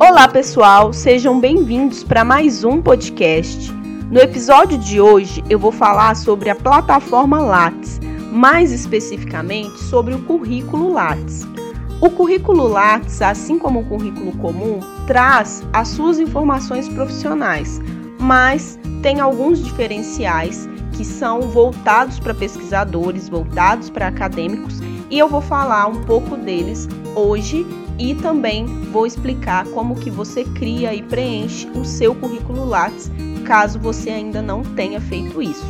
Olá, pessoal, sejam bem-vindos para mais um podcast. No episódio de hoje, eu vou falar sobre a plataforma Lattes, mais especificamente sobre o currículo Lattes. O currículo Lattes, assim como o currículo comum, traz as suas informações profissionais, mas tem alguns diferenciais que são voltados para pesquisadores, voltados para acadêmicos, e eu vou falar um pouco deles hoje e também vou explicar como que você cria e preenche o seu currículo Lattes, caso você ainda não tenha feito isso.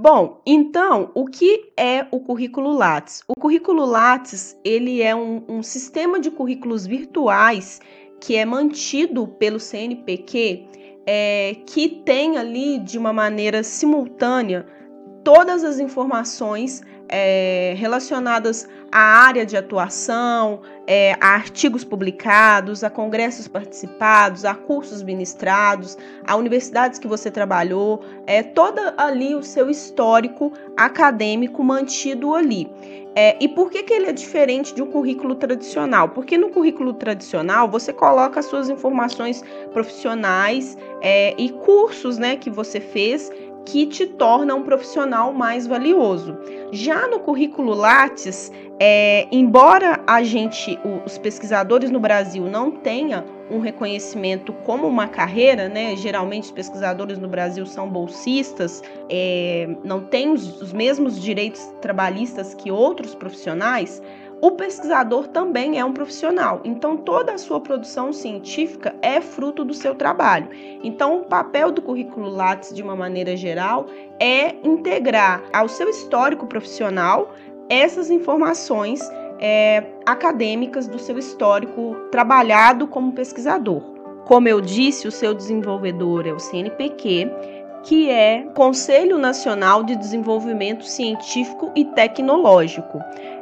Bom, então, o que é o currículo Lattes? O currículo Lattes, ele é um, um sistema de currículos virtuais que é mantido pelo CNPq, é, que tem ali de uma maneira simultânea todas as informações é, relacionadas à área de atuação, é, a artigos publicados, a congressos participados, a cursos ministrados, a universidades que você trabalhou, é toda ali o seu histórico acadêmico mantido ali. É, e por que, que ele é diferente de um currículo tradicional? Porque no currículo tradicional você coloca as suas informações profissionais é, e cursos né, que você fez que te torna um profissional mais valioso. Já no currículo Lattes, é, embora a gente, os pesquisadores no Brasil não tenha um reconhecimento como uma carreira, né? Geralmente os pesquisadores no Brasil são bolsistas, é, não têm os, os mesmos direitos trabalhistas que outros profissionais. O pesquisador também é um profissional, então toda a sua produção científica é fruto do seu trabalho. Então, o papel do currículo Lattes, de uma maneira geral, é integrar ao seu histórico profissional essas informações é, acadêmicas do seu histórico trabalhado como pesquisador. Como eu disse, o seu desenvolvedor é o CNPq, que é Conselho Nacional de Desenvolvimento Científico e Tecnológico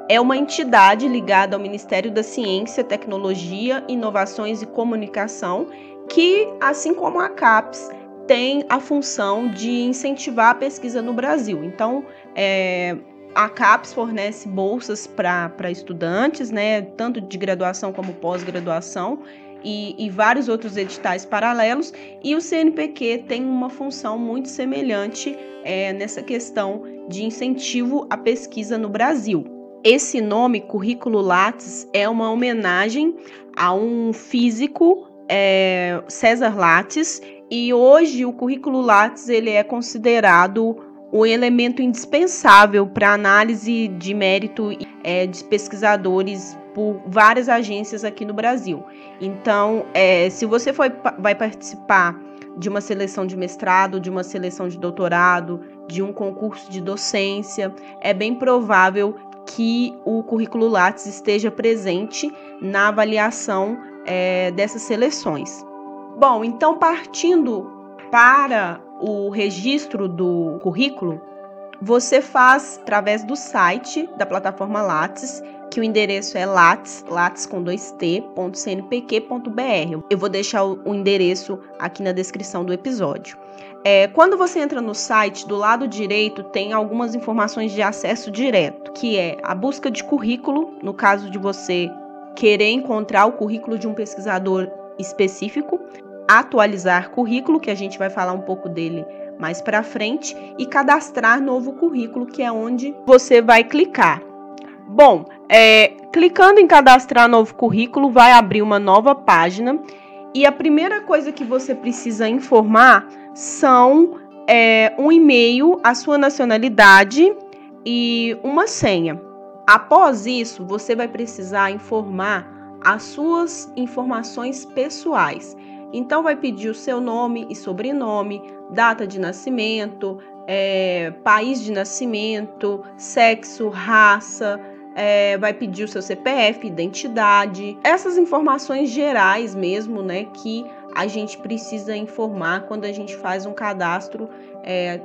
é uma entidade ligada ao Ministério da Ciência, Tecnologia, Inovações e Comunicação, que, assim como a CAPES, tem a função de incentivar a pesquisa no Brasil. Então, é, a CAPES fornece bolsas para estudantes, né, tanto de graduação como pós-graduação, e, e, vários outros editais paralelos, e o CNPq tem uma função muito semelhante é, nessa questão de incentivo à pesquisa no Brasil. Esse nome, Currículo Lattes, é uma homenagem a um físico, é, César Lattes, e hoje o currículo Lattes ele é considerado um elemento indispensável para análise de mérito é, de pesquisadores por várias agências aqui no Brasil. Então, é, se você foi, vai participar de uma seleção de mestrado, de uma seleção de doutorado, de um concurso de docência, é bem provável que o currículo Lattes esteja presente na avaliação é, dessas seleções. Bom, então partindo para o registro do currículo, você faz através do site da plataforma Lattes, que o endereço é lattes, lattes com. Eu vou deixar o endereço aqui na descrição do episódio. É, quando você entra no site, do lado direito tem algumas informações de acesso direto, que é a busca de currículo, no caso de você querer encontrar o currículo de um pesquisador específico, atualizar currículo, que a gente vai falar um pouco dele mais para frente, e cadastrar novo currículo, que é onde você vai clicar. Bom, é, clicando em cadastrar novo currículo, vai abrir uma nova página e a primeira coisa que você precisa informar são é, um e-mail, a sua nacionalidade e uma senha. Após isso, você vai precisar informar as suas informações pessoais. Então, vai pedir o seu nome e sobrenome, data de nascimento, é, país de nascimento, sexo, raça, é, vai pedir o seu CPF, identidade, essas informações gerais mesmo, né, que a gente precisa informar quando a gente faz um cadastro é,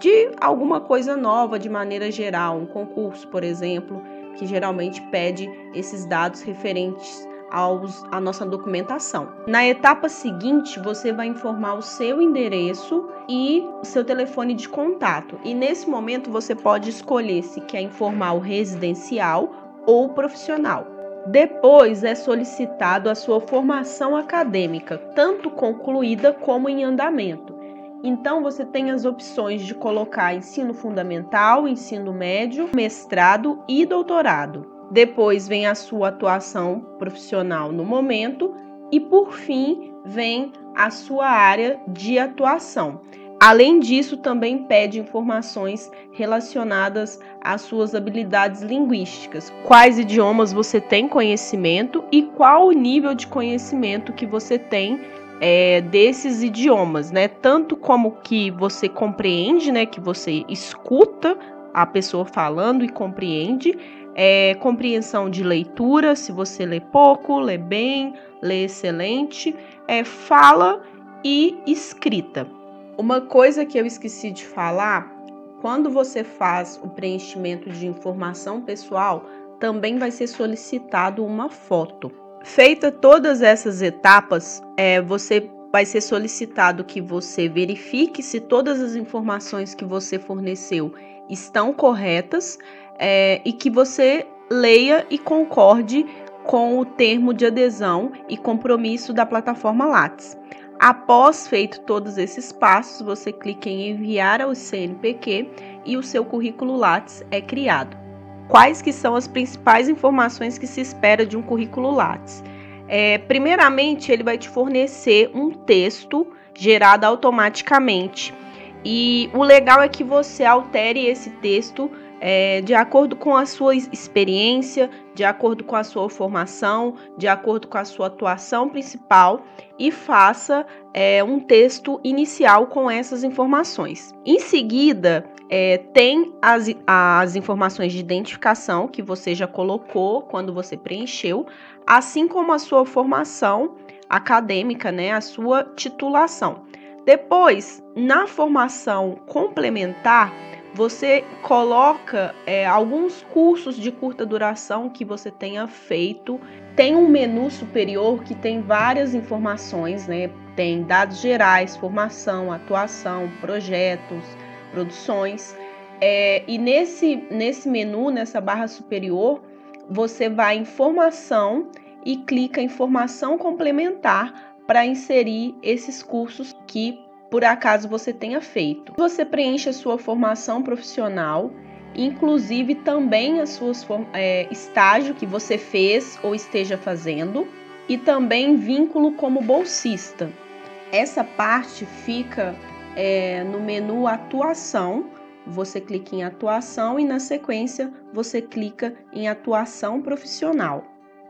de alguma coisa nova de maneira geral, um concurso, por exemplo, que geralmente pede esses dados referentes aos, à nossa documentação. Na etapa seguinte, você vai informar o seu endereço e o seu telefone de contato. E nesse momento você pode escolher se quer informar o residencial ou o profissional. Depois é solicitado a sua formação acadêmica, tanto concluída como em andamento. Então você tem as opções de colocar ensino fundamental, ensino médio, mestrado e doutorado. Depois vem a sua atuação profissional no momento e por fim vem a sua área de atuação. Além disso, também pede informações relacionadas às suas habilidades linguísticas. Quais idiomas você tem conhecimento e qual o nível de conhecimento que você tem é, desses idiomas, né? Tanto como que você compreende, né? Que você escuta a pessoa falando e compreende, é, compreensão de leitura, se você lê pouco, lê bem, lê excelente, é, fala e escrita. Uma coisa que eu esqueci de falar, quando você faz o preenchimento de informação pessoal, também vai ser solicitado uma foto. Feita todas essas etapas, é, você vai ser solicitado que você verifique se todas as informações que você forneceu estão corretas é, e que você leia e concorde com o termo de adesão e compromisso da plataforma Lattes. Após feito todos esses passos, você clica em enviar ao CNPq e o seu currículo Lattes é criado. Quais que são as principais informações que se espera de um currículo Lattes? É, primeiramente, ele vai te fornecer um texto gerado automaticamente. E o legal é que você altere esse texto é, de acordo com a sua experiência, de acordo com a sua formação, de acordo com a sua atuação principal e faça é, um texto inicial com essas informações. Em seguida, é, tem as, as informações de identificação que você já colocou quando você preencheu, assim como a sua formação acadêmica, né, a sua titulação. Depois, na formação complementar, você coloca é, alguns cursos de curta duração que você tenha feito. Tem um menu superior que tem várias informações, né? Tem dados gerais, formação, atuação, projetos, produções. É, e nesse, nesse menu, nessa barra superior, você vai em formação e clica em formação complementar para inserir esses cursos que por acaso você tenha feito. Você preenche a sua formação profissional, inclusive também as suas é, estágio que você fez ou esteja fazendo, e também vínculo como bolsista. Essa parte fica é, no menu atuação. Você clica em atuação e na sequência você clica em atuação profissional.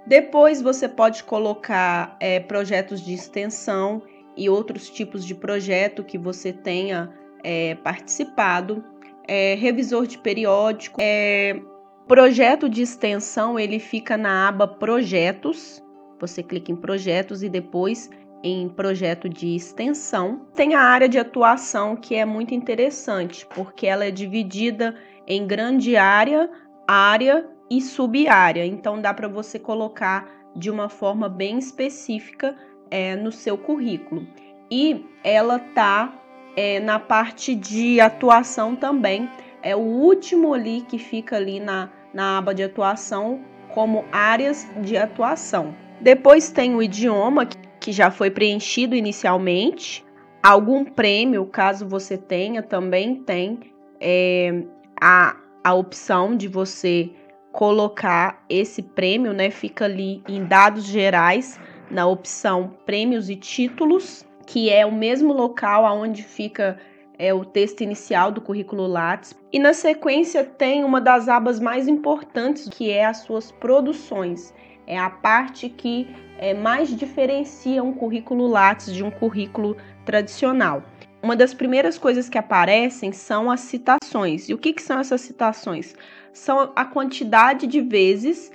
Depois você pode colocar é, projetos de extensão e outros tipos de projeto que você tenha é, participado, é, revisor de periódico, é, projeto de extensão, ele fica na aba projetos, você clica em projetos e depois em projeto de extensão. Tem a área de atuação que é muito interessante, porque ela é dividida em grande área, área e subárea. Então dá para você colocar de uma forma bem específica é, no seu currículo. E ela tá é, na parte de atuação também. É o último ali que fica ali na, na aba de atuação como áreas de atuação. Depois tem o idioma que já foi preenchido inicialmente. Algum prêmio, caso você tenha, também tem é, a, a opção de você colocar esse prêmio, né? Fica ali em dados gerais na opção Prêmios e Títulos, que é o mesmo local aonde fica é, o texto inicial do currículo Lattes. E na sequência tem uma das abas mais importantes, que é as suas produções. É a parte que é, mais diferencia um currículo Lattes de um currículo tradicional. Uma das primeiras coisas que aparecem são as citações. E o que, que são essas citações? São a quantidade de vezes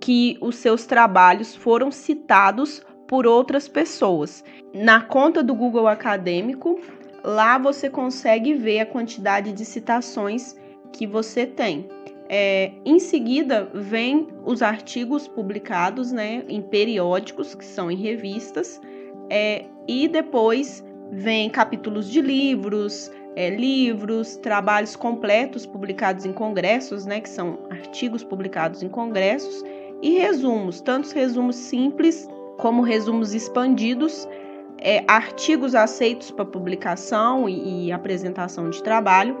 que os seus trabalhos foram citados por outras pessoas. Na conta do Google Acadêmico, lá você consegue ver a quantidade de citações que você tem. É, em seguida, vem os artigos publicados né, em periódicos, que são em revistas, é, e depois vem capítulos de livros, é, livros, trabalhos completos publicados em congressos, né, que são artigos publicados em congressos, e resumos, tanto resumos simples como resumos expandidos, é, artigos aceitos para publicação e, e, apresentação de trabalho,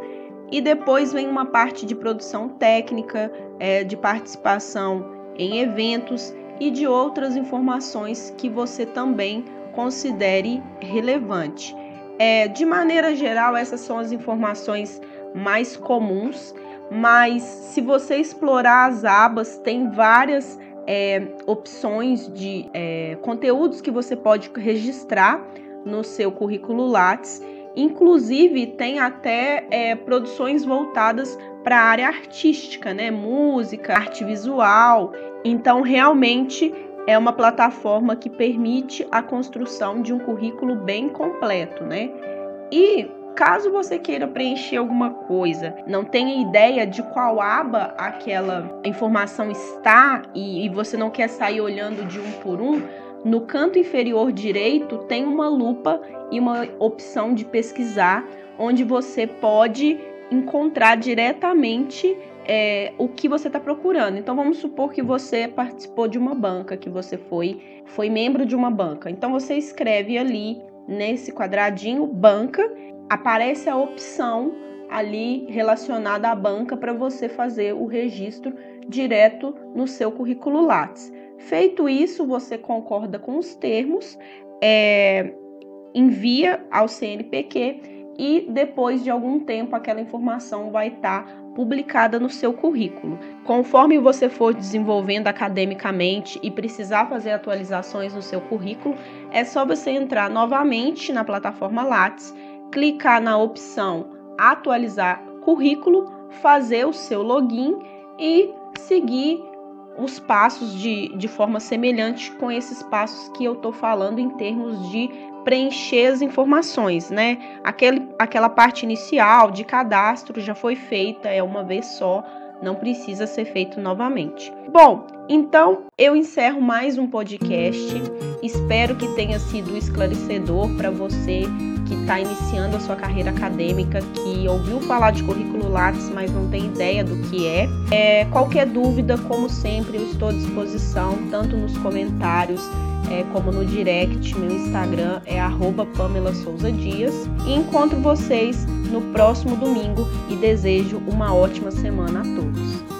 e depois vem uma parte de produção técnica, é, de participação em eventos e de outras informações que você também considere relevante. É, de maneira geral, essas são as informações mais comuns, mas se você explorar as abas, tem várias é, opções de é, conteúdos que você pode registrar no seu currículo Lattes. Inclusive, tem até é, produções voltadas para a área artística, né? Música, arte visual. Então, realmente é uma plataforma que permite a construção de um currículo bem completo, né? E caso você queira preencher alguma coisa, não tenha ideia de qual aba aquela informação está e, e você não quer sair olhando de um por um, no canto inferior direito tem uma lupa e uma opção de pesquisar, onde você pode encontrar diretamente é, o que você está procurando. Então vamos supor que você participou de uma banca, que você foi, foi membro de uma banca. Então você escreve ali nesse quadradinho banca, aparece a opção ali relacionada à banca para você fazer o registro direto no seu currículo Lattes. Feito isso, você concorda com os termos, é, envia ao CNPq e depois de algum tempo aquela informação vai estar tá publicada no seu currículo. Conforme você for desenvolvendo academicamente e precisar fazer atualizações no seu currículo, é só você entrar novamente na plataforma Lattes, clicar na opção Atualizar currículo, fazer o seu login e seguir os passos de, de forma semelhante com esses passos que eu estou falando em termos de preencher as informações, né? Aquele, aquela parte inicial de cadastro já foi feita, é uma vez só, não precisa ser feito novamente. Bom, então eu encerro mais um podcast. Espero que tenha sido esclarecedor para você que está iniciando a sua carreira acadêmica, que ouviu falar de currículo Lattes, mas não tem ideia do que é. é qualquer dúvida, como sempre, eu estou à disposição, tanto nos comentários é, como no direct. Meu Instagram é Pamela Souza Dias. Encontro vocês no próximo domingo e desejo uma ótima semana a todos.